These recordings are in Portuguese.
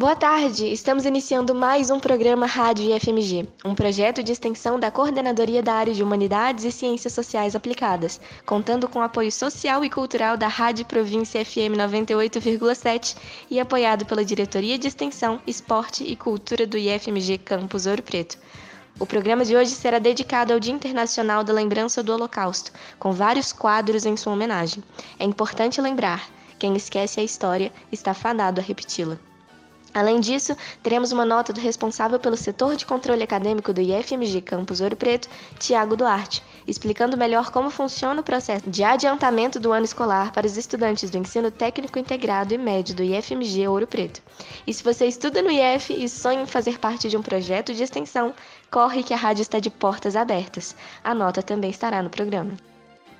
Boa tarde! Estamos iniciando mais um programa Rádio IFMG, um projeto de extensão da Coordenadoria da Área de Humanidades e Ciências Sociais Aplicadas, contando com apoio social e cultural da Rádio Província FM 98,7 e apoiado pela Diretoria de Extensão, Esporte e Cultura do IFMG Campus Ouro Preto. O programa de hoje será dedicado ao Dia Internacional da Lembrança do Holocausto, com vários quadros em sua homenagem. É importante lembrar: quem esquece a história está fadado a repeti-la. Além disso, teremos uma nota do responsável pelo setor de controle acadêmico do IFMG Campus Ouro Preto, Tiago Duarte, explicando melhor como funciona o processo de adiantamento do ano escolar para os estudantes do ensino técnico integrado e médio do IFMG Ouro Preto. E se você estuda no IF e sonha em fazer parte de um projeto de extensão, corre que a rádio está de portas abertas. A nota também estará no programa.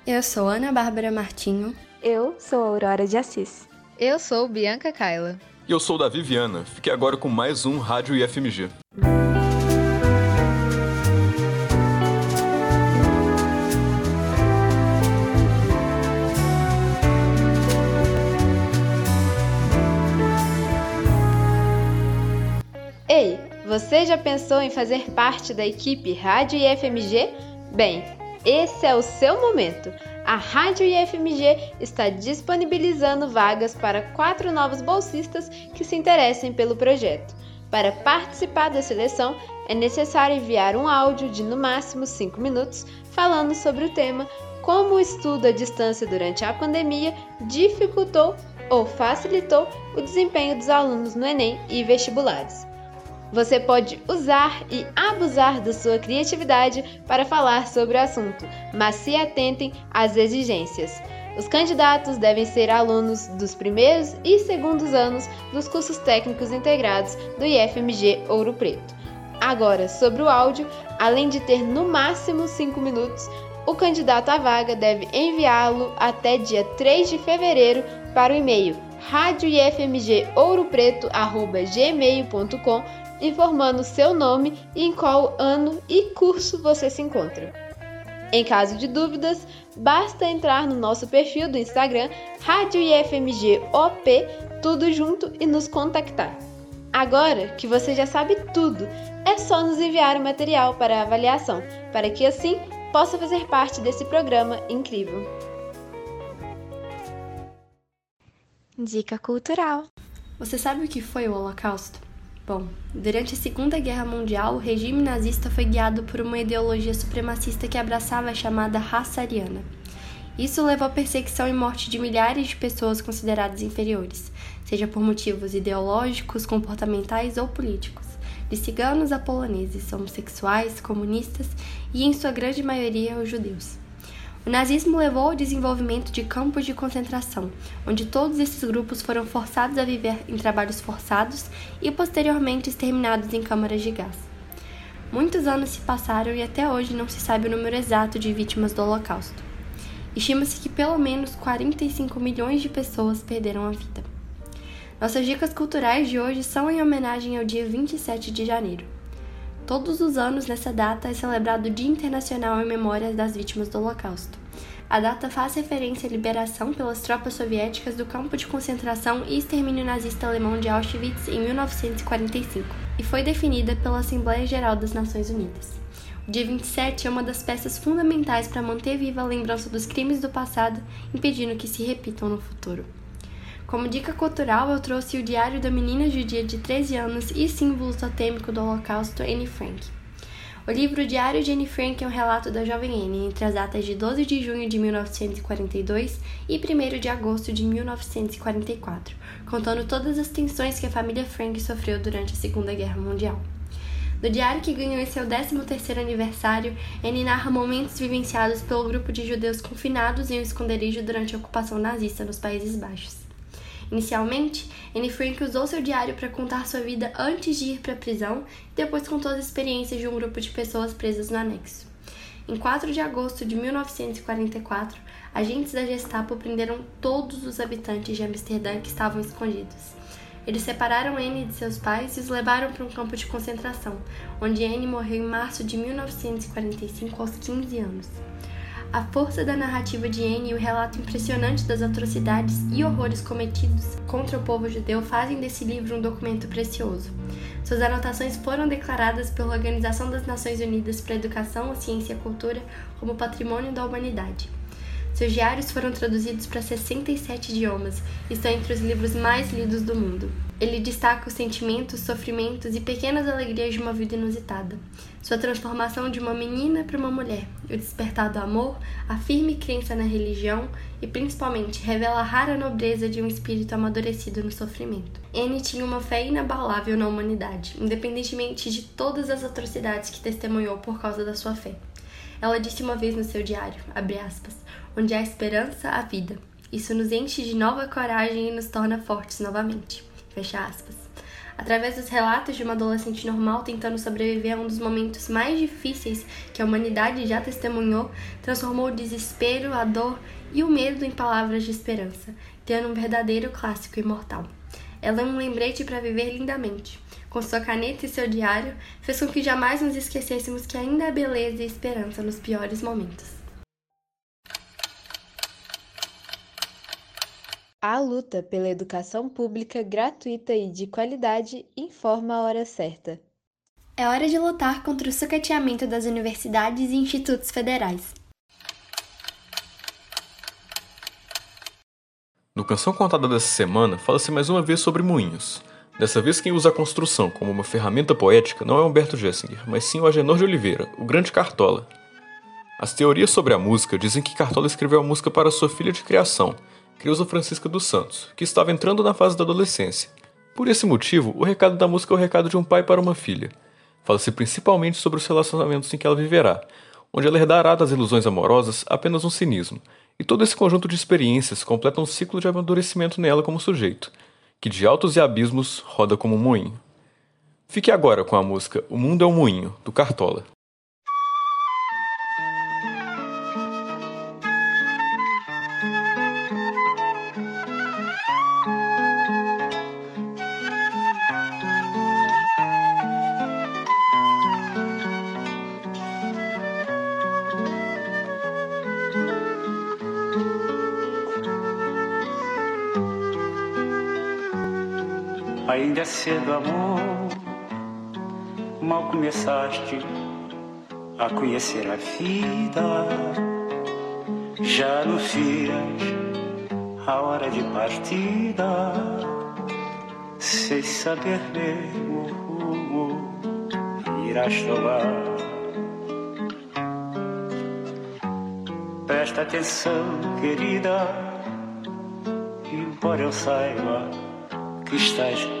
Eu sou Ana Bárbara Martinho. Eu sou Aurora de Assis. Eu sou Bianca Kaila. E eu sou Davi Viana. Fique agora com mais um Rádio IFMG. Ei, você já pensou em fazer parte da equipe Rádio IFMG? Bem, esse é o seu momento a Rádio IFMG está disponibilizando vagas para quatro novos bolsistas que se interessem pelo projeto. Para participar da seleção, é necessário enviar um áudio de no máximo 5 minutos falando sobre o tema Como o estudo à distância durante a pandemia dificultou ou facilitou o desempenho dos alunos no Enem e vestibulares. Você pode usar e abusar da sua criatividade para falar sobre o assunto, mas se atentem às exigências. Os candidatos devem ser alunos dos primeiros e segundos anos dos cursos técnicos integrados do IFMG Ouro Preto. Agora, sobre o áudio, além de ter no máximo 5 minutos, o candidato à vaga deve enviá-lo até dia 3 de fevereiro para o e-mail radioifmgouropreto.gmail.com informando seu nome e em qual ano e curso você se encontra. Em caso de dúvidas, basta entrar no nosso perfil do Instagram Rádio IFMG OP, tudo junto e nos contactar. Agora que você já sabe tudo, é só nos enviar o material para avaliação, para que assim possa fazer parte desse programa incrível. Dica cultural. Você sabe o que foi o Holocausto? Bom, durante a Segunda Guerra Mundial, o regime nazista foi guiado por uma ideologia supremacista que abraçava a chamada raça ariana. Isso levou à perseguição e morte de milhares de pessoas consideradas inferiores, seja por motivos ideológicos, comportamentais ou políticos, de ciganos a poloneses, homossexuais, comunistas e, em sua grande maioria, os judeus. O nazismo levou ao desenvolvimento de campos de concentração, onde todos esses grupos foram forçados a viver em trabalhos forçados e posteriormente exterminados em câmaras de gás. Muitos anos se passaram e até hoje não se sabe o número exato de vítimas do Holocausto. Estima-se que pelo menos 45 milhões de pessoas perderam a vida. Nossas dicas culturais de hoje são em homenagem ao dia 27 de janeiro. Todos os anos, nessa data, é celebrado o Dia Internacional em Memória das Vítimas do Holocausto. A data faz referência à liberação pelas tropas soviéticas do campo de concentração e extermínio nazista alemão de Auschwitz em 1945 e foi definida pela Assembleia Geral das Nações Unidas. O dia 27 é uma das peças fundamentais para manter viva a lembrança dos crimes do passado, impedindo que se repitam no futuro. Como dica cultural, eu trouxe o Diário da Menina Judia de 13 anos e símbolo totêmico do Holocausto, Anne Frank. O livro Diário de Anne Frank é um relato da jovem Anne entre as datas de 12 de junho de 1942 e 1 de agosto de 1944, contando todas as tensões que a família Frank sofreu durante a Segunda Guerra Mundial. No diário que ganhou seu 13º aniversário, Anne narra momentos vivenciados pelo grupo de judeus confinados em um esconderijo durante a ocupação nazista nos Países Baixos. Inicialmente, Anne Frank usou seu diário para contar sua vida antes de ir para a prisão e depois contou as experiências de um grupo de pessoas presas no anexo. Em 4 de agosto de 1944, agentes da Gestapo prenderam todos os habitantes de Amsterdã que estavam escondidos. Eles separaram Anne de seus pais e os levaram para um campo de concentração, onde Anne morreu em março de 1945 aos 15 anos. A força da narrativa de Anne e o relato impressionante das atrocidades e horrores cometidos contra o povo judeu fazem desse livro um documento precioso. Suas anotações foram declaradas pela Organização das Nações Unidas para a Educação, a Ciência e a Cultura como Patrimônio da Humanidade. Seus diários foram traduzidos para 67 idiomas e estão entre os livros mais lidos do mundo. Ele destaca os sentimentos, sofrimentos e pequenas alegrias de uma vida inusitada. Sua transformação de uma menina para uma mulher, o despertar do amor, a firme crença na religião e, principalmente, revela a rara nobreza de um espírito amadurecido no sofrimento. Anne tinha uma fé inabalável na humanidade, independentemente de todas as atrocidades que testemunhou por causa da sua fé. Ela disse uma vez no seu diário, aspas, onde há esperança, há vida. Isso nos enche de nova coragem e nos torna fortes novamente. Fecha aspas. Através dos relatos de uma adolescente normal tentando sobreviver a um dos momentos mais difíceis que a humanidade já testemunhou, transformou o desespero, a dor e o medo em palavras de esperança, criando um verdadeiro clássico imortal. Ela é um lembrete para viver lindamente com sua caneta e seu diário, fez com que jamais nos esquecêssemos que ainda há beleza e esperança nos piores momentos. A luta pela educação pública gratuita e de qualidade informa a hora certa. É hora de lutar contra o sucateamento das universidades e institutos federais. No Canção Contada dessa semana, fala-se mais uma vez sobre moinhos. Dessa vez, quem usa a construção como uma ferramenta poética não é Humberto Gessinger, mas sim o Agenor de Oliveira, o grande Cartola. As teorias sobre a música dizem que Cartola escreveu a música para sua filha de criação, Creuza Francisca dos Santos, que estava entrando na fase da adolescência. Por esse motivo, o recado da música é o recado de um pai para uma filha. Fala-se principalmente sobre os relacionamentos em que ela viverá, onde ela herdará das ilusões amorosas apenas um cinismo, e todo esse conjunto de experiências completa um ciclo de amadurecimento nela como sujeito, que de altos e abismos roda como um moinho. Fique agora com a música O Mundo é um Moinho, do Cartola. Cedo, amor, mal começaste a conhecer a vida. Já anuncias a hora de partida, sem saber mesmo rumo irás tomar. Presta atenção, querida, embora eu saiba que estás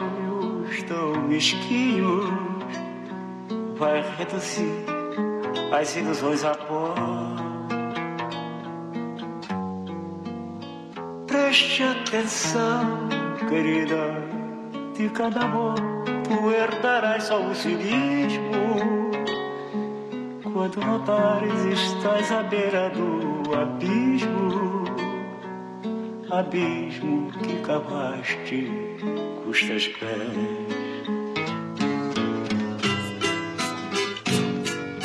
tão mesquinhos vai reduzir as ilusões a pó. Preste atenção, querida, de cada amor tu herdarás só o cinismo. Quando notares estás à beira do abismo, abismo que cavaste custas pés.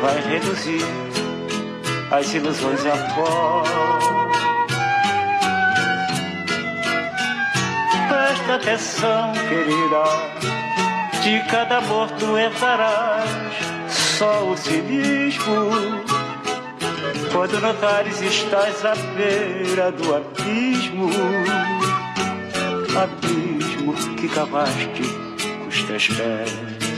Vai reduzir as ilusões a pó. Presta atenção, querida, de cada amor tu entrarás só o cinismo. Quando notares estás à beira do abismo, abismo que cavaste com os teus pés.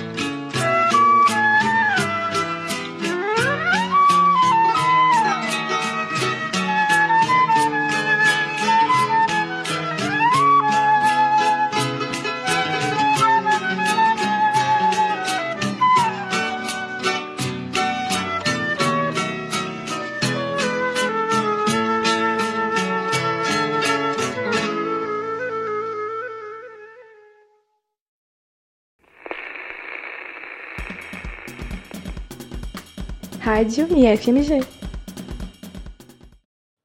Rádio e FMG.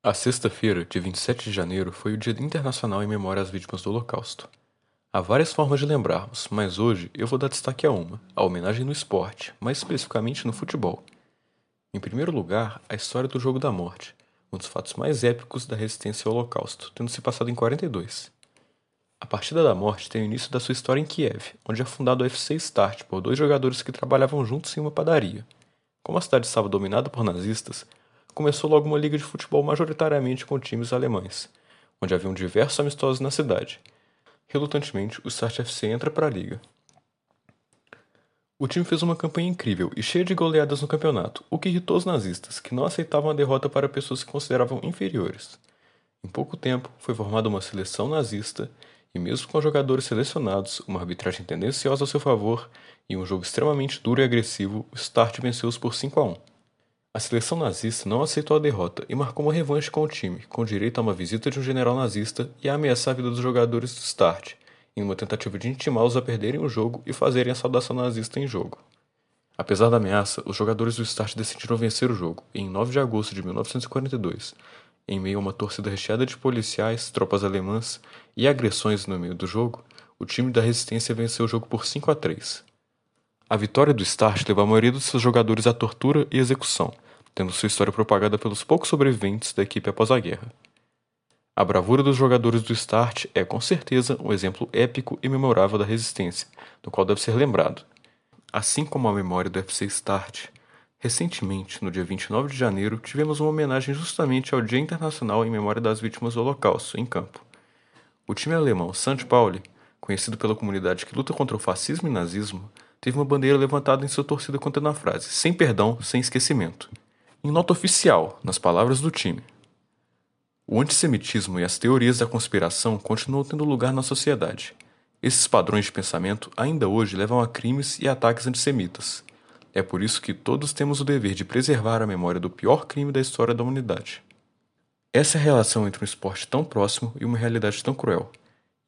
A sexta-feira, dia 27 de janeiro, foi o Dia Internacional em Memória às Vítimas do Holocausto. Há várias formas de lembrarmos, mas hoje eu vou dar destaque a uma, a homenagem no esporte, mais especificamente no futebol. Em primeiro lugar, a história do Jogo da Morte, um dos fatos mais épicos da resistência ao Holocausto, tendo se passado em 42. A Partida da Morte tem o início da sua história em Kiev, onde é fundado o FC Start por dois jogadores que trabalhavam juntos em uma padaria. Como a cidade estava dominada por nazistas, começou logo uma liga de futebol majoritariamente com times alemães, onde haviam diversos amistosos na cidade. Relutantemente, o Start FC entra para a liga. O time fez uma campanha incrível e cheia de goleadas no campeonato, o que irritou os nazistas, que não aceitavam a derrota para pessoas que consideravam inferiores. Em pouco tempo, foi formada uma seleção nazista e, mesmo com jogadores selecionados, uma arbitragem tendenciosa a seu favor e um jogo extremamente duro e agressivo, o Start venceu-os por 5 a 1. A seleção nazista não aceitou a derrota e marcou uma revanche com o time, com direito a uma visita de um general nazista e a ameaçar a vida dos jogadores do Start, em uma tentativa de intimá-los a perderem o jogo e fazerem a saudação nazista em jogo. Apesar da ameaça, os jogadores do Start decidiram vencer o jogo, e em 9 de agosto de 1942, em meio a uma torcida recheada de policiais, tropas alemãs e agressões no meio do jogo, o time da resistência venceu o jogo por 5 a 3. A vitória do Start levou a maioria dos seus jogadores à tortura e execução, tendo sua história propagada pelos poucos sobreviventes da equipe após a guerra. A bravura dos jogadores do Start é, com certeza, um exemplo épico e memorável da resistência, do qual deve ser lembrado. Assim como a memória do FC Start, recentemente, no dia 29 de janeiro, tivemos uma homenagem justamente ao Dia Internacional em Memória das Vítimas do Holocausto, em campo. O time alemão St. Pauli, conhecido pela comunidade que luta contra o fascismo e nazismo, teve uma bandeira levantada em sua torcida contendo a frase: sem perdão, sem esquecimento. Em nota oficial, nas palavras do time. O antissemitismo e as teorias da conspiração continuam tendo lugar na sociedade. Esses padrões de pensamento ainda hoje levam a crimes e ataques antissemitas. É por isso que todos temos o dever de preservar a memória do pior crime da história da humanidade. Essa é a relação entre um esporte tão próximo e uma realidade tão cruel.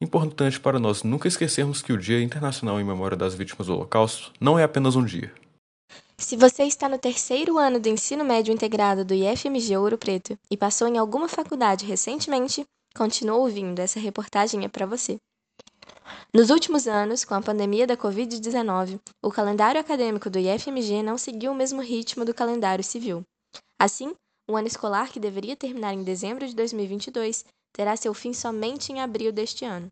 Importante para nós nunca esquecermos que o Dia Internacional em Memória das Vítimas do Holocausto não é apenas um dia. Se você está no terceiro ano do ensino médio integrado do IFMG Ouro Preto e passou em alguma faculdade recentemente, continue ouvindo, essa reportagem é para você. Nos últimos anos, com a pandemia da Covid-19, o calendário acadêmico do IFMG não seguiu o mesmo ritmo do calendário civil. Assim, o ano escolar que deveria terminar em dezembro de 2022 terá seu fim somente em abril deste ano.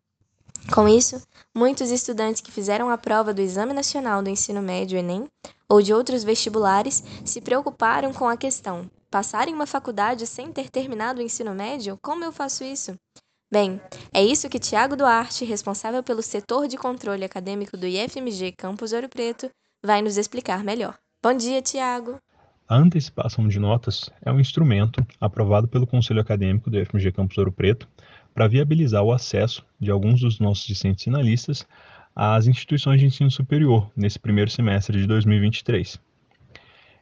Com isso, muitos estudantes que fizeram a prova do Exame Nacional do Ensino Médio Enem ou de outros vestibulares se preocuparam com a questão: passar em uma faculdade sem ter terminado o ensino médio? Como eu faço isso? Bem, é isso que Tiago Duarte, responsável pelo setor de controle acadêmico do IFMG Campus Ouro Preto, vai nos explicar melhor. Bom dia, Tiago! A antecipação de notas é um instrumento aprovado pelo Conselho Acadêmico do FMG Campus Ouro Preto para viabilizar o acesso de alguns dos nossos discentes finalistas às instituições de ensino superior nesse primeiro semestre de 2023.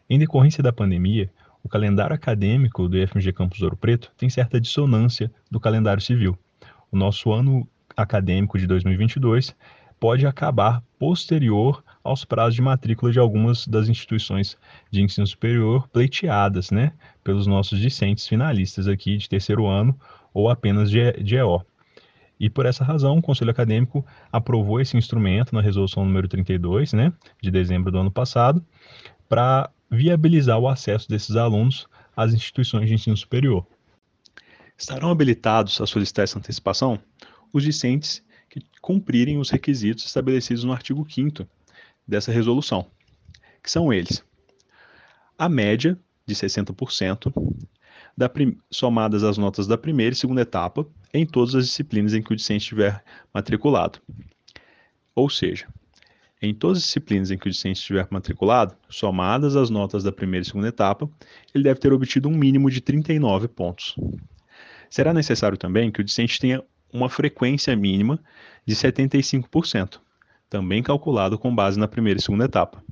Em decorrência da pandemia, o calendário acadêmico do FMG Campus Ouro Preto tem certa dissonância do calendário civil. O nosso ano acadêmico de 2022 pode acabar posterior aos prazos de matrícula de algumas das instituições de ensino superior pleiteadas, né, pelos nossos discentes finalistas aqui de terceiro ano ou apenas de, de EO. E por essa razão, o Conselho Acadêmico aprovou esse instrumento na resolução número 32, né, de dezembro do ano passado, para viabilizar o acesso desses alunos às instituições de ensino superior. Estarão habilitados a solicitar essa antecipação os discentes que cumprirem os requisitos estabelecidos no artigo 5 dessa resolução, que são eles: a média de 60%, da somadas as notas da primeira e segunda etapa em todas as disciplinas em que o discente estiver matriculado. Ou seja, em todas as disciplinas em que o discente estiver matriculado, somadas as notas da primeira e segunda etapa, ele deve ter obtido um mínimo de 39 pontos. Será necessário também que o discente tenha uma frequência mínima de 75%, também calculado com base na primeira e segunda etapa.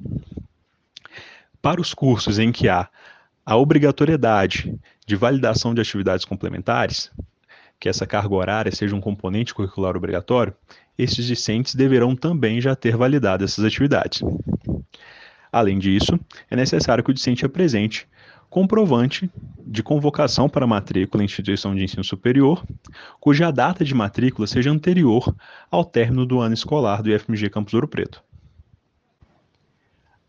Para os cursos em que há a obrigatoriedade de validação de atividades complementares, que essa carga horária seja um componente curricular obrigatório, estes discentes deverão também já ter validado essas atividades. Além disso, é necessário que o discente apresente comprovante de convocação para matrícula em instituição de ensino superior, cuja data de matrícula seja anterior ao término do ano escolar do IFMG Campus Ouro Preto.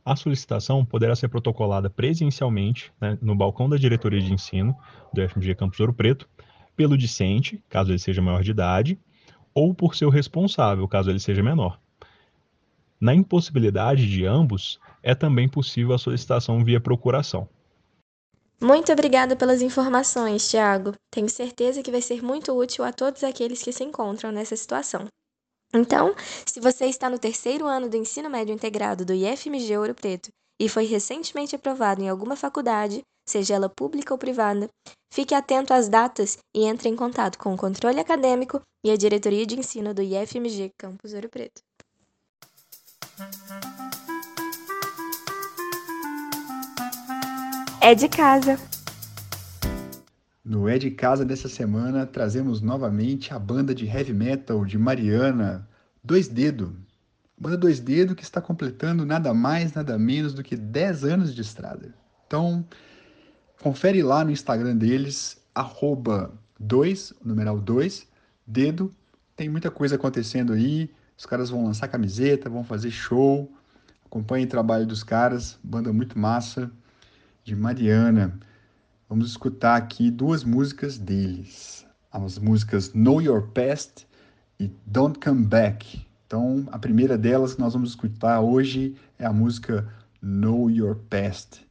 A solicitação poderá ser protocolada presencialmente né, no balcão da diretoria de ensino do IFMG Campus Ouro Preto, pelo discente, caso ele seja maior de idade, ou por seu responsável, caso ele seja menor. Na impossibilidade de ambos, é também possível a solicitação via procuração. Muito obrigada pelas informações, Tiago. Tenho certeza que vai ser muito útil a todos aqueles que se encontram nessa situação. Então, se você está no terceiro ano do ensino médio integrado do IFMG Ouro Preto e foi recentemente aprovado em alguma faculdade, seja ela pública ou privada, fique atento às datas e entre em contato com o controle acadêmico e a diretoria de ensino do IFMG Campus Ouro Preto. É de casa. No É de Casa dessa semana, trazemos novamente a banda de heavy metal de Mariana, Dois Dedo. Banda Dois Dedo que está completando nada mais, nada menos do que 10 anos de estrada. Então, confere lá no Instagram deles, arroba 2, numeral 2, dedo. Tem muita coisa acontecendo aí. Os caras vão lançar camiseta, vão fazer show. Acompanhe o trabalho dos caras, banda muito massa, de Mariana. Vamos escutar aqui duas músicas deles. As músicas Know Your Past e Don't Come Back. Então, a primeira delas que nós vamos escutar hoje é a música Know Your Past.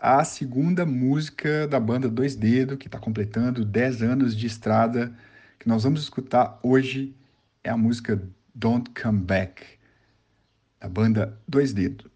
A segunda música da banda Dois Dedos, que está completando 10 anos de estrada, que nós vamos escutar hoje, é a música Don't Come Back, da banda Dois Dedos.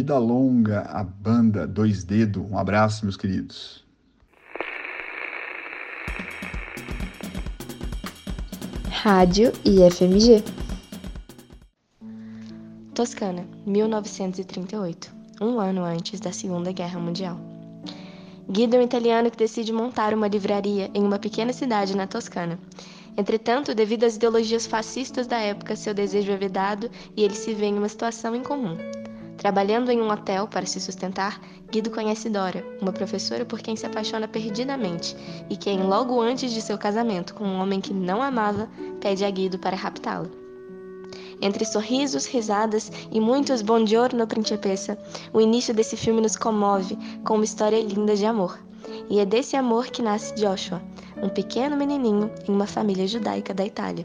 Vida longa a banda Dois Dedo. Um abraço, meus queridos. Rádio e FMG. Toscana, 1938, um ano antes da Segunda Guerra Mundial. Guido é um italiano que decide montar uma livraria em uma pequena cidade na Toscana. Entretanto, devido às ideologias fascistas da época, seu desejo é vedado e ele se vê em uma situação incomum. Trabalhando em um hotel para se sustentar, Guido conhece Dora, uma professora por quem se apaixona perdidamente e quem, logo antes de seu casamento com um homem que não amava, pede a Guido para raptá-la. Entre sorrisos, risadas e muitos buongiorno principessa, o início desse filme nos comove com uma história linda de amor. E é desse amor que nasce Joshua, um pequeno menininho em uma família judaica da Itália.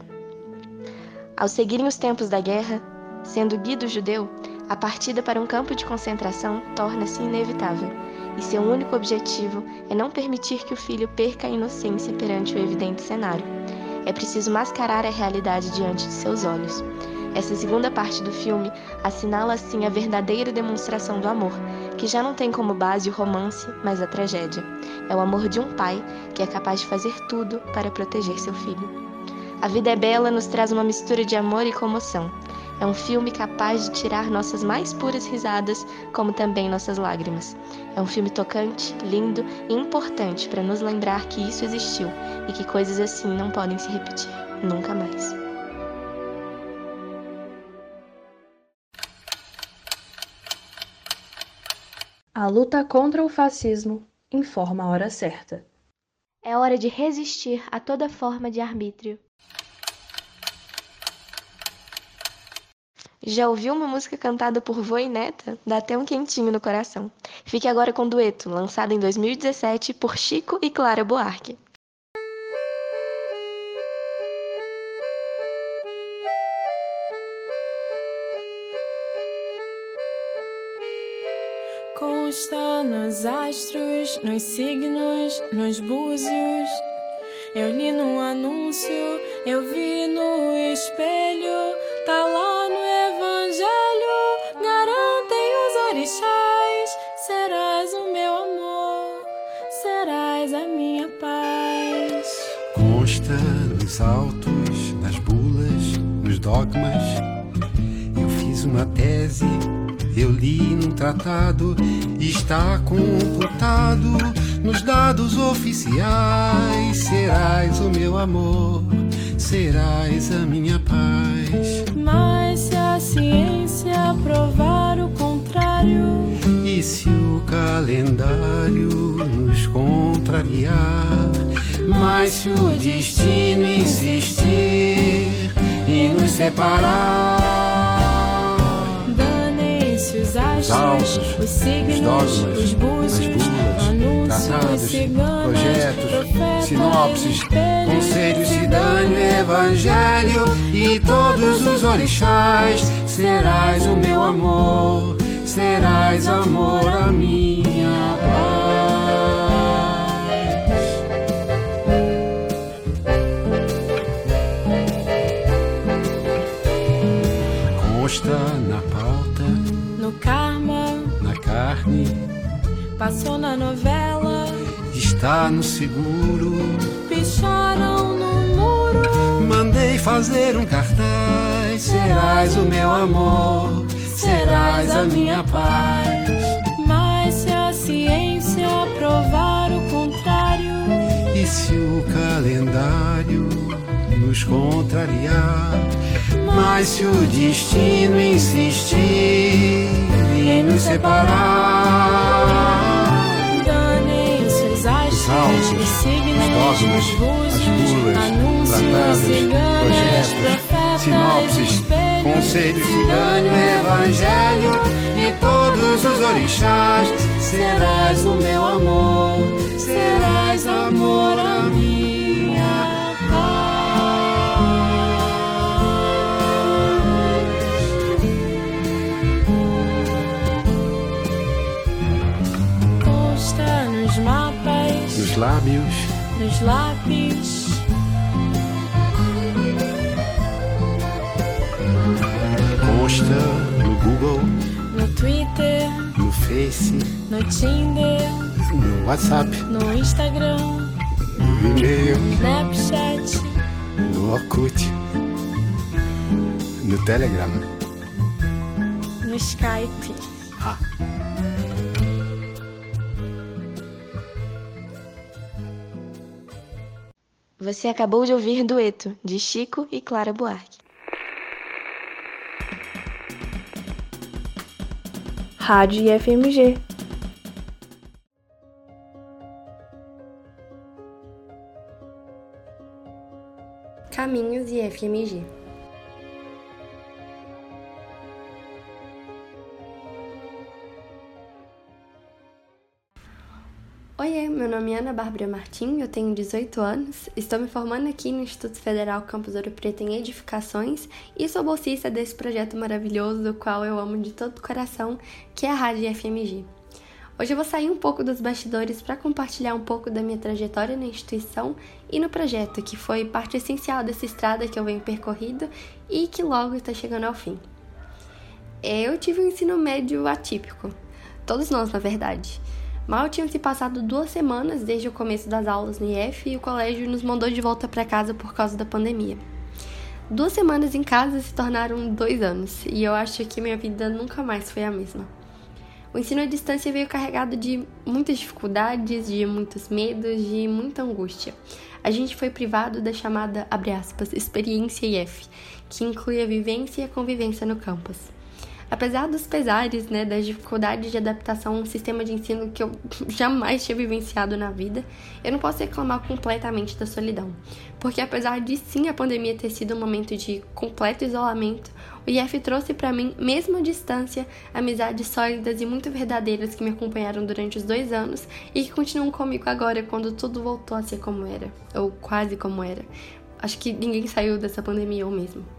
Ao seguirem os tempos da guerra, sendo Guido judeu, a partida para um campo de concentração torna-se inevitável, e seu único objetivo é não permitir que o filho perca a inocência perante o evidente cenário. É preciso mascarar a realidade diante de seus olhos. Essa segunda parte do filme assinala assim a verdadeira demonstração do amor, que já não tem como base o romance, mas a tragédia. É o amor de um pai que é capaz de fazer tudo para proteger seu filho. A Vida é Bela nos traz uma mistura de amor e comoção. É um filme capaz de tirar nossas mais puras risadas, como também nossas lágrimas. É um filme tocante, lindo e importante para nos lembrar que isso existiu e que coisas assim não podem se repetir nunca mais. A luta contra o fascismo informa a hora certa. É hora de resistir a toda forma de arbítrio. Já ouviu uma música cantada por vô e neta? Dá até um quentinho no coração. Fique agora com o dueto, lançado em 2017 por Chico e Clara Buarque. Consta nos astros, nos signos, nos búzios. Eu li no anúncio, eu vi no espelho, tá lá dogmas. Eu fiz uma tese, eu li num tratado, está computado nos dados oficiais. Serás o meu amor, serás a minha paz. Mas se a ciência provar o contrário, E se o calendário nos contrariar? Mas se o destino insistir e nos separar? danem-se os astros, os signos, os dogmas, os búzios, bulas, anúncios, tratados, projetos, profetas, sinopses, conselhos, cidânio, evangelho e todos os orixás. Serás o meu amor, serás amor a minha na pauta, no karma, na carne, passou na novela, está no seguro. picharam no muro, Mandei fazer um cartaz. Serás o meu amor, serás a minha paz. mas se a ciência provar o contrário, E se o calendário nos contrariar? Mas se o destino insistir em nos separar? danem-se os astros, Os signos, os dogmas, as bulas, anúncios, tratados, projetos, sinopses, conselhos, cigano, evangelho e todos os orixás. Serás o meu amor, serás amor a minha Nos lábios, nos lápis, consta no Google, no Twitter, no Face, no Tinder, no WhatsApp, no Instagram, no e-mail, Snapchat, no Orkut, no Telegram, no Skype. Ah. Você acabou de ouvir Dueto, de Chico e Clara Buarque. Rádio IFMG. Caminhos e nome é Ana Bárbara Martim, eu tenho 18 anos, estou me formando aqui no Instituto Federal Campus Ouro Preto em Edificações e sou bolsista desse projeto maravilhoso, o qual eu amo de todo o coração, que é a Rádio FMG. Hoje eu vou sair um pouco dos bastidores para compartilhar um pouco da minha trajetória na instituição e no projeto, que foi parte essencial dessa estrada que eu venho percorrido e que logo está chegando ao fim. Eu tive um ensino médio atípico, todos nós, na verdade. Mal tinham se passado duas semanas desde o começo das aulas no IF e o colégio nos mandou de volta para casa por causa da pandemia. Duas semanas em casa se tornaram dois anos e eu acho que minha vida nunca mais foi a mesma. O ensino à distância veio carregado de muitas dificuldades, de muitos medos, de muita angústia. A gente foi privado da chamada, abre aspas, experiência IF, que inclui a vivência e a convivência no campus. Apesar dos pesares, né, das dificuldades de adaptação a um sistema de ensino que eu jamais tinha vivenciado na vida, eu não posso reclamar completamente da solidão. Porque apesar de sim a pandemia ter sido um momento de completo isolamento, o IF trouxe para mim, mesmo à distância, amizades sólidas e muito verdadeiras que me acompanharam durante os dois anos e que continuam comigo agora quando tudo voltou a ser como era, ou quase como era. Acho que ninguém saiu dessa pandemia eu mesmo.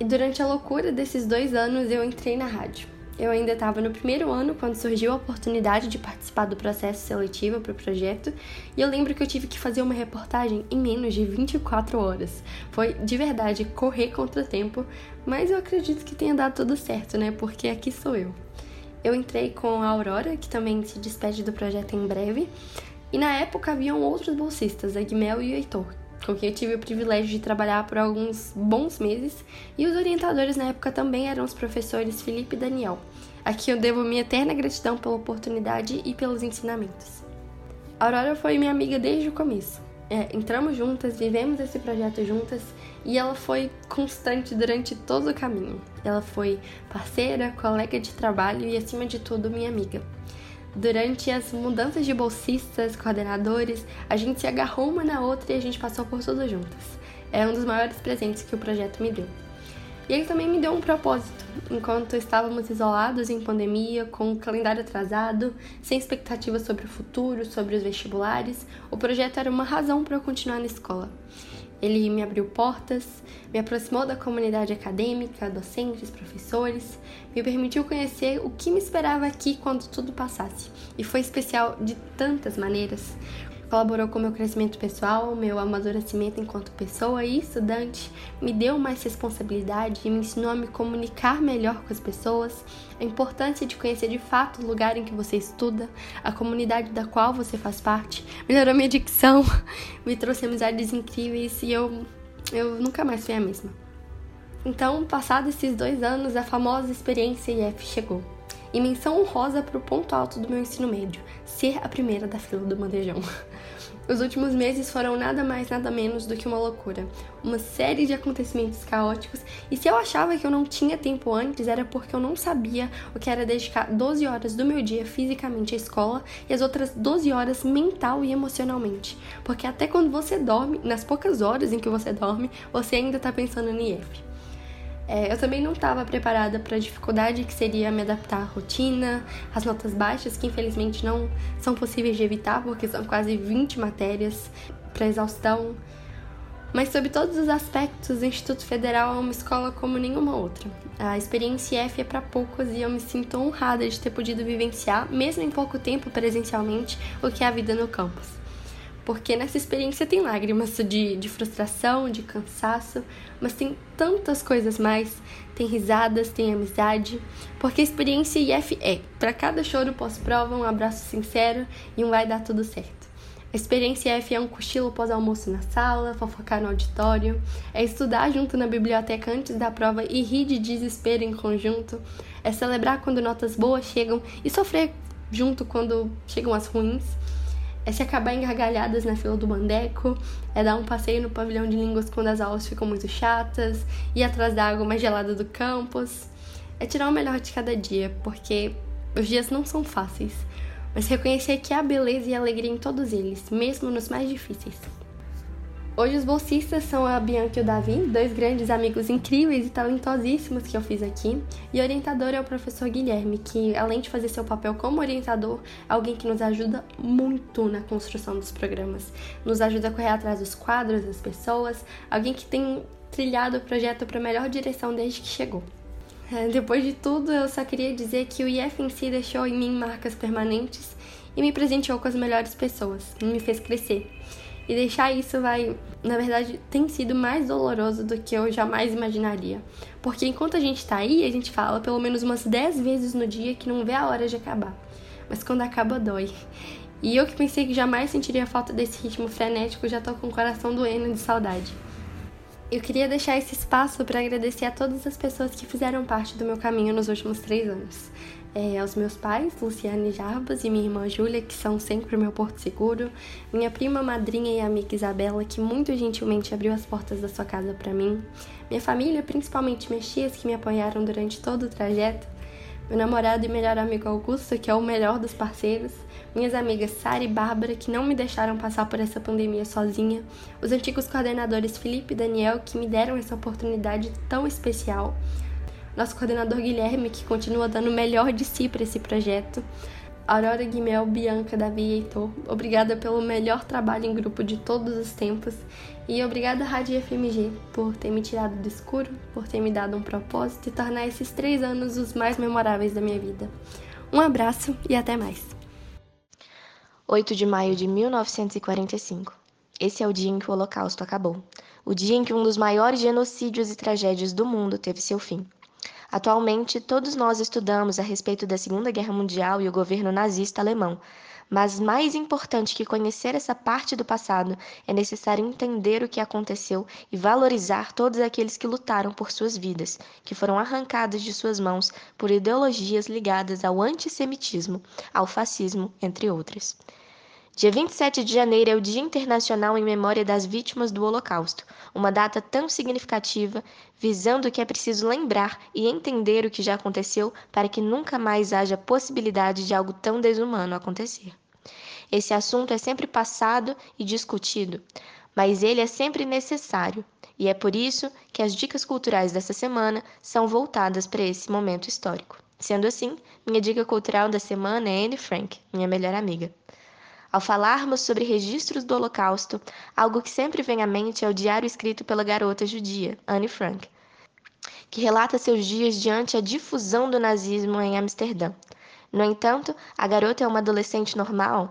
E durante a loucura desses dois anos eu entrei na rádio. Eu ainda estava no primeiro ano quando surgiu a oportunidade de participar do processo seletivo para o projeto, e eu lembro que eu tive que fazer uma reportagem em menos de 24 horas. Foi de verdade correr contra o tempo, mas eu acredito que tenha dado tudo certo, né? Porque aqui sou eu. Eu entrei com a Aurora, que também se despede do projeto em breve, e na época haviam outros bolsistas, a Guimel e o Heitor, com quem eu tive o privilégio de trabalhar por alguns bons meses, e os orientadores na época também eram os professores Felipe e Daniel, a quem eu devo minha eterna gratidão pela oportunidade e pelos ensinamentos. A Aurora foi minha amiga desde o começo. É, entramos juntas, vivemos esse projeto juntas e ela foi constante durante todo o caminho. Ela foi parceira, colega de trabalho e, acima de tudo, minha amiga. Durante as mudanças de bolsistas, coordenadores, a gente se agarrou uma na outra e a gente passou por tudo juntas. É um dos maiores presentes que o projeto me deu. E ele também me deu um propósito. Enquanto estávamos isolados em pandemia, com o calendário atrasado, sem expectativas sobre o futuro, sobre os vestibulares, o projeto era uma razão para eu continuar na escola. Ele me abriu portas, me aproximou da comunidade acadêmica, docentes, professores, me permitiu conhecer o que me esperava aqui quando tudo passasse. E foi especial de tantas maneiras. Colaborou com meu crescimento pessoal, meu amadurecimento enquanto pessoa e estudante, me deu mais responsabilidade e me ensinou a me comunicar melhor com as pessoas, a importância de conhecer de fato o lugar em que você estuda, a comunidade da qual você faz parte, melhorou minha dicção, me trouxe amizades incríveis e eu, eu nunca mais fui a mesma. Então, passados esses dois anos, a famosa experiência IF chegou. E menção honrosa para o ponto alto do meu ensino médio, ser a primeira da fila do bandejão. Os últimos meses foram nada mais, nada menos do que uma loucura. Uma série de acontecimentos caóticos, e se eu achava que eu não tinha tempo antes, era porque eu não sabia o que era dedicar 12 horas do meu dia fisicamente à escola e as outras 12 horas mental e emocionalmente. Porque até quando você dorme, nas poucas horas em que você dorme, você ainda está pensando no IF. É, eu também não estava preparada para a dificuldade que seria me adaptar à rotina, às notas baixas, que infelizmente não são possíveis de evitar, porque são quase 20 matérias para exaustão. Mas, sob todos os aspectos, o Instituto Federal é uma escola como nenhuma outra. A experiência F é para poucos e eu me sinto honrada de ter podido vivenciar, mesmo em pouco tempo presencialmente, o que é a vida no campus. Porque nessa experiência tem lágrimas de, de frustração, de cansaço, mas tem tantas coisas mais. Tem risadas, tem amizade, porque a experiência IF é, para cada choro pós-prova, um abraço sincero e um vai dar tudo certo. A experiência IF é um cochilo pós-almoço na sala, fofocar no auditório, é estudar junto na biblioteca antes da prova e rir de desespero em conjunto, é celebrar quando notas boas chegam e sofrer junto quando chegam as ruins é se acabar em gargalhadas na fila do bandeco, é dar um passeio no pavilhão de línguas quando as aulas ficam muito chatas, ir atrás da água mais gelada do campus. É tirar o melhor de cada dia, porque os dias não são fáceis, mas reconhecer que há beleza e alegria em todos eles, mesmo nos mais difíceis. Hoje os bolsistas são a Bianca e o Davi, dois grandes amigos incríveis e talentosíssimos que eu fiz aqui, e o orientador é o professor Guilherme, que além de fazer seu papel como orientador, é alguém que nos ajuda muito na construção dos programas, nos ajuda a correr atrás dos quadros, das pessoas, alguém que tem trilhado o projeto para a melhor direção desde que chegou. É, depois de tudo, eu só queria dizer que o IF em si deixou em mim marcas permanentes e me presenteou com as melhores pessoas, me fez crescer. E deixar isso vai, na verdade, tem sido mais doloroso do que eu jamais imaginaria. Porque enquanto a gente tá aí, a gente fala pelo menos umas 10 vezes no dia que não vê a hora de acabar. Mas quando acaba, dói. E eu que pensei que jamais sentiria falta desse ritmo frenético, já tô com o coração doendo de saudade. Eu queria deixar esse espaço para agradecer a todas as pessoas que fizeram parte do meu caminho nos últimos três anos é, aos meus pais, Luciane Jarbas e minha irmã Júlia, que são sempre meu porto seguro, minha prima, madrinha e amiga Isabela, que muito gentilmente abriu as portas da sua casa para mim, minha família, principalmente tias, que me apoiaram durante todo o trajeto, meu namorado e melhor amigo Augusto, que é o melhor dos parceiros, minhas amigas Sara e Bárbara, que não me deixaram passar por essa pandemia sozinha, os antigos coordenadores Felipe e Daniel, que me deram essa oportunidade tão especial, nosso coordenador Guilherme, que continua dando o melhor de si para esse projeto, Aurora Guimel, Bianca, Davi e Heitor, obrigada pelo melhor trabalho em grupo de todos os tempos e obrigada Rádio FMG por ter me tirado do escuro, por ter me dado um propósito e tornar esses três anos os mais memoráveis da minha vida. Um abraço e até mais. 8 de maio de 1945. Esse é o dia em que o Holocausto acabou. O dia em que um dos maiores genocídios e tragédias do mundo teve seu fim. Atualmente, todos nós estudamos a respeito da Segunda Guerra Mundial e o governo nazista alemão. Mas mais importante que conhecer essa parte do passado, é necessário entender o que aconteceu e valorizar todos aqueles que lutaram por suas vidas, que foram arrancados de suas mãos por ideologias ligadas ao antissemitismo, ao fascismo, entre outras. Dia 27 de janeiro é o Dia Internacional em Memória das Vítimas do Holocausto, uma data tão significativa, visando que é preciso lembrar e entender o que já aconteceu para que nunca mais haja possibilidade de algo tão desumano acontecer. Esse assunto é sempre passado e discutido, mas ele é sempre necessário, e é por isso que as dicas culturais dessa semana são voltadas para esse momento histórico. Sendo assim, minha dica cultural da semana é Anne Frank, minha melhor amiga. Ao falarmos sobre registros do Holocausto, algo que sempre vem à mente é o diário escrito pela garota judia, Anne Frank, que relata seus dias diante a difusão do nazismo em Amsterdã. No entanto, a garota é uma adolescente normal,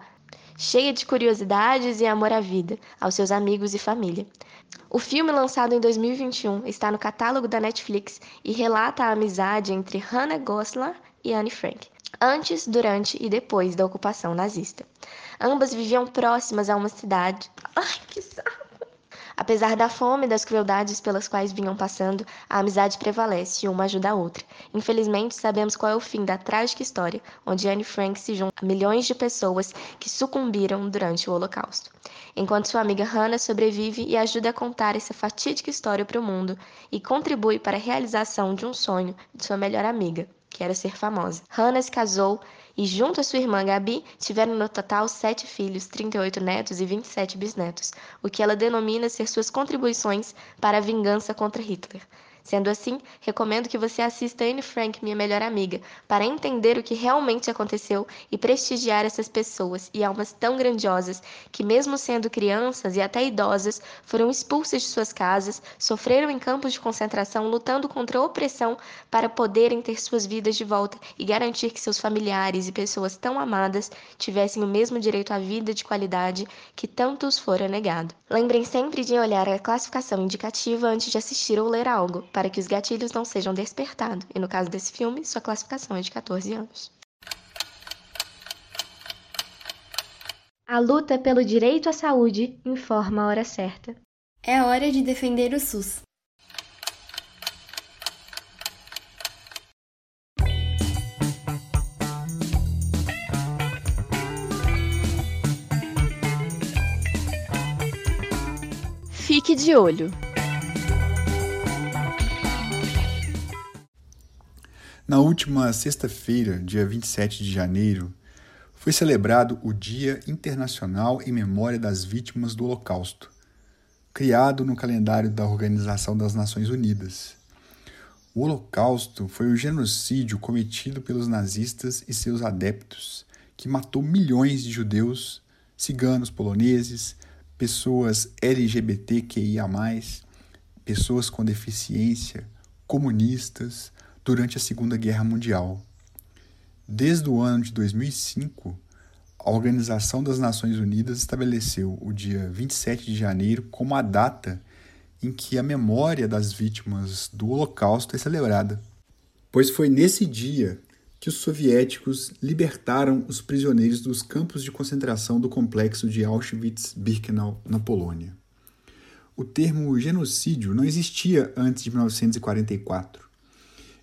cheia de curiosidades e amor à vida, aos seus amigos e família. O filme, lançado em 2021, está no catálogo da Netflix e relata a amizade entre Hannah Goslar e Anne Frank, antes, durante e depois da ocupação nazista. Ambas viviam próximas a uma cidade. Ai, que saco! Apesar da fome e das crueldades pelas quais vinham passando, a amizade prevalece e uma ajuda a outra. Infelizmente, sabemos qual é o fim da trágica história, onde Anne Frank se junta a milhões de pessoas que sucumbiram durante o Holocausto. Enquanto sua amiga Hannah sobrevive e ajuda a contar essa fatídica história para o mundo e contribui para a realização de um sonho de sua melhor amiga, que era ser famosa. Hannah se casou e, junto à sua irmã Gabi, tiveram no total sete filhos, 38 netos e 27 bisnetos, o que ela denomina ser suas contribuições para a vingança contra Hitler. Sendo assim, recomendo que você assista Anne Frank, minha melhor amiga, para entender o que realmente aconteceu e prestigiar essas pessoas e almas tão grandiosas que, mesmo sendo crianças e até idosas, foram expulsas de suas casas, sofreram em campos de concentração lutando contra a opressão para poderem ter suas vidas de volta e garantir que seus familiares e pessoas tão amadas tivessem o mesmo direito à vida de qualidade que tantos fora negado. Lembrem sempre de olhar a classificação indicativa antes de assistir ou ler algo para que os gatilhos não sejam despertados, e no caso desse filme, sua classificação é de 14 anos. A luta pelo direito à saúde informa a hora certa. É hora de defender o SUS. Fique de olho. Na última sexta-feira, dia 27 de janeiro, foi celebrado o Dia Internacional em Memória das Vítimas do Holocausto, criado no calendário da Organização das Nações Unidas. O Holocausto foi o genocídio cometido pelos nazistas e seus adeptos, que matou milhões de judeus, ciganos, poloneses, pessoas LGBTQIA, pessoas com deficiência, comunistas, durante a Segunda Guerra Mundial. Desde o ano de 2005, a Organização das Nações Unidas estabeleceu o dia 27 de janeiro como a data em que a memória das vítimas do Holocausto é celebrada, pois foi nesse dia que os soviéticos libertaram os prisioneiros dos campos de concentração do complexo de Auschwitz-Birkenau, na Polônia. O termo genocídio não existia antes de 1944.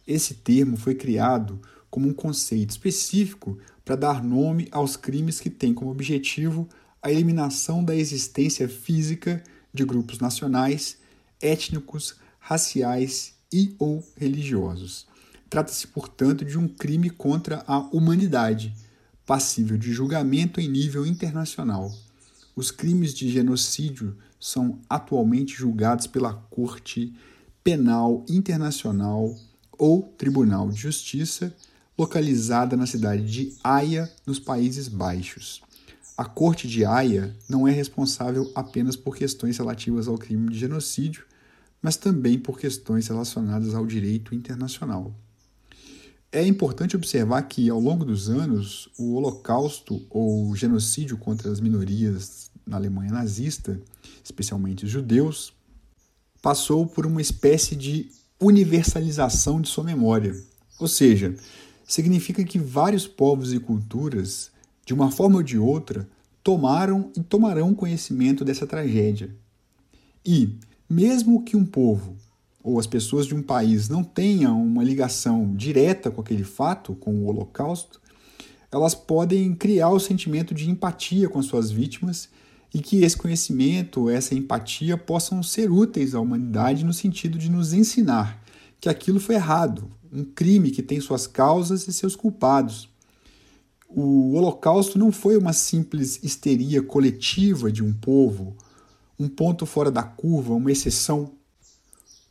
Esse termo foi criado como um conceito específico para dar nome aos crimes que têm como objetivo a eliminação da existência física de grupos nacionais, étnicos, raciais e ou religiosos. Trata-se, portanto, de um crime contra a humanidade, passível de julgamento em nível internacional. Os crimes de genocídio são atualmente julgados pela Corte Penal Internacional ou Tribunal de Justiça, localizada na cidade de Haia, nos Países Baixos. A Corte de Haia não é responsável apenas por questões relativas ao crime de genocídio, mas também por questões relacionadas ao direito internacional. É importante observar que, ao longo dos anos, o Holocausto ou genocídio contra as minorias na Alemanha nazista, especialmente os judeus, passou por uma espécie de universalização de sua memória. Ou seja, significa que vários povos e culturas, de uma forma ou de outra, tomaram e tomarão conhecimento dessa tragédia. E, mesmo que um povo ou as pessoas de um país não tenham uma ligação direta com aquele fato, com o Holocausto, elas podem criar o sentimento de empatia com as suas vítimas e que esse conhecimento, essa empatia possam ser úteis à humanidade no sentido de nos ensinar que aquilo foi errado, um crime que tem suas causas e seus culpados. O Holocausto não foi uma simples histeria coletiva de um povo, um ponto fora da curva, uma exceção.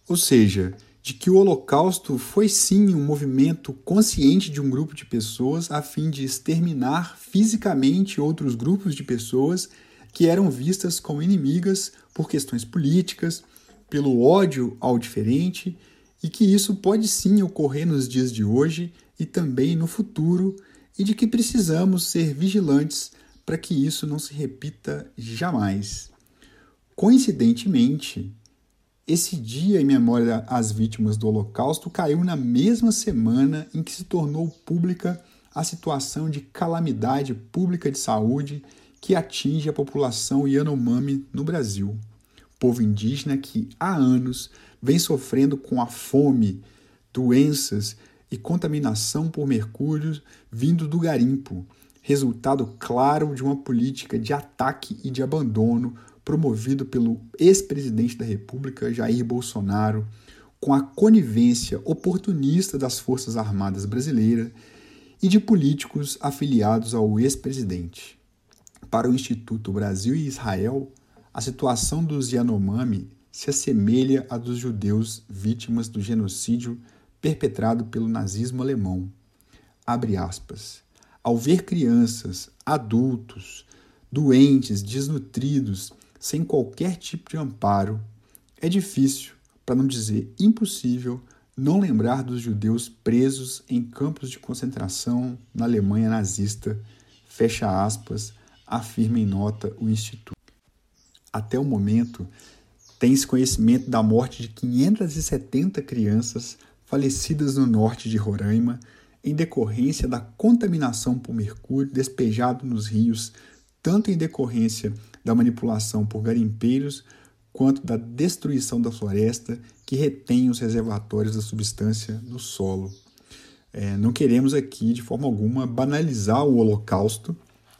Ou seja, de que o Holocausto foi sim um movimento consciente de um grupo de pessoas a fim de exterminar fisicamente outros grupos de pessoas que eram vistas como inimigas por questões políticas, pelo ódio ao diferente, e que isso pode sim ocorrer nos dias de hoje e também no futuro, e de que precisamos ser vigilantes para que isso não se repita jamais. Coincidentemente, esse dia em memória às vítimas do Holocausto caiu na mesma semana em que se tornou pública a situação de calamidade pública de saúde que atinge a população Yanomami no Brasil, povo indígena que há anos vem sofrendo com a fome, doenças e contaminação por mercúrio vindo do garimpo, resultado claro de uma política de ataque e de abandono promovido pelo ex-presidente da República Jair Bolsonaro, com a conivência oportunista das Forças Armadas brasileiras e de políticos afiliados ao ex-presidente. Para o Instituto Brasil e Israel, a situação dos Yanomami se assemelha à dos judeus vítimas do genocídio perpetrado pelo nazismo alemão. Abre aspas. Ao ver crianças, adultos, doentes, desnutridos, sem qualquer tipo de amparo, é difícil, para não dizer impossível, não lembrar dos judeus presos em campos de concentração na Alemanha nazista, fecha aspas, afirma em nota o Instituto. Até o momento, tem-se conhecimento da morte de 570 crianças falecidas no norte de Roraima em decorrência da contaminação por mercúrio despejado nos rios, tanto em decorrência da manipulação por garimpeiros quanto da destruição da floresta que retém os reservatórios da substância no solo. É, não queremos aqui, de forma alguma, banalizar o Holocausto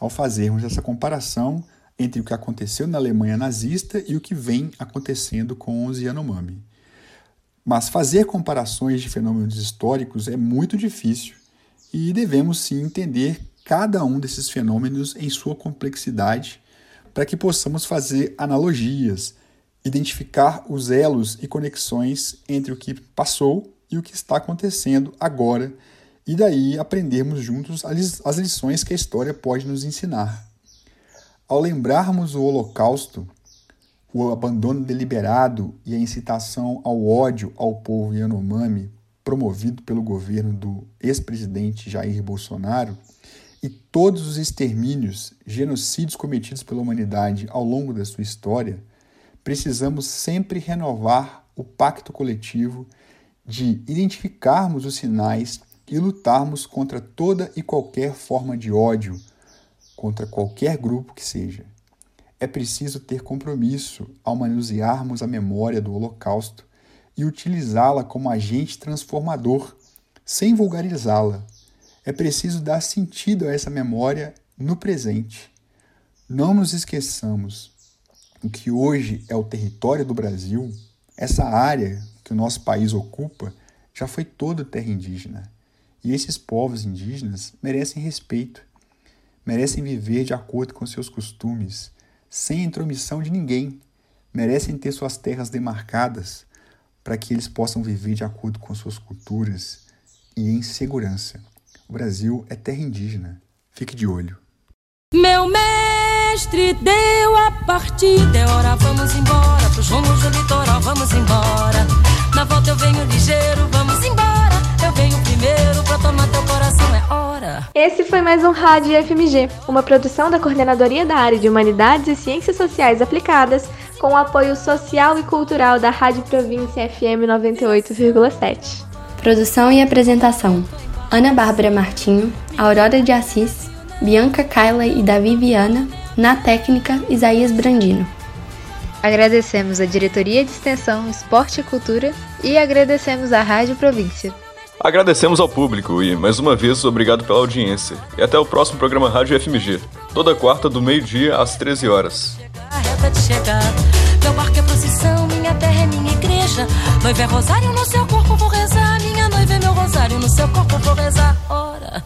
ao fazermos essa comparação entre o que aconteceu na Alemanha nazista e o que vem acontecendo com os Yanomami. Mas fazer comparações de fenômenos históricos é muito difícil e devemos sim entender cada um desses fenômenos em sua complexidade para que possamos fazer analogias, identificar os elos e conexões entre o que passou e o que está acontecendo agora, e daí aprendermos juntos as lições que a história pode nos ensinar. Ao lembrarmos o Holocausto, o abandono deliberado e a incitação ao ódio ao povo Yanomami, promovido pelo governo do ex-presidente Jair Bolsonaro, e todos os extermínios, genocídios cometidos pela humanidade ao longo da sua história, precisamos sempre renovar o pacto coletivo de identificarmos os sinais e lutarmos contra toda e qualquer forma de ódio, contra qualquer grupo que seja é preciso ter compromisso ao manusearmos a memória do Holocausto e utilizá-la como agente transformador, sem vulgarizá-la. É preciso dar sentido a essa memória no presente. Não nos esqueçamos o que hoje é o território do Brasil, essa área que o nosso país ocupa, já foi toda terra indígena. E esses povos indígenas merecem respeito, merecem viver de acordo com seus costumes, sem intromissão de ninguém, merecem ter suas terras demarcadas para que eles possam viver de acordo com suas culturas e em segurança. O Brasil é terra indígena. Fique de olho. Meu mestre deu a partida, é hora, vamos embora, pros rumos do litoral, vamos embora. Na volta eu venho ligeiro, vamos embora. Primeiro pra tomar teu coração, é hora. Esse foi mais um Rádio FMG, uma produção da Coordenadoria da Área de Humanidades e Ciências Sociais Aplicadas, com o apoio social e cultural da Rádio Província FM 98,7. Produção e apresentação: Ana Bárbara Martinho, Aurora de Assis, Bianca Kyla e Davi Viana, na técnica Isaías Brandino. Agradecemos a Diretoria de Extensão, Esporte e Cultura e agradecemos à Rádio Província. Agradecemos ao público e, mais uma vez, obrigado pela audiência. E até o próximo programa Rádio FMG, toda quarta do meio-dia às 13 horas. Meu barco é procissão, minha terra é minha igreja. Noiva é rosário no seu corpo, vou rezar. Minha noiva é meu rosário, no seu corpo vou rezar. Ora.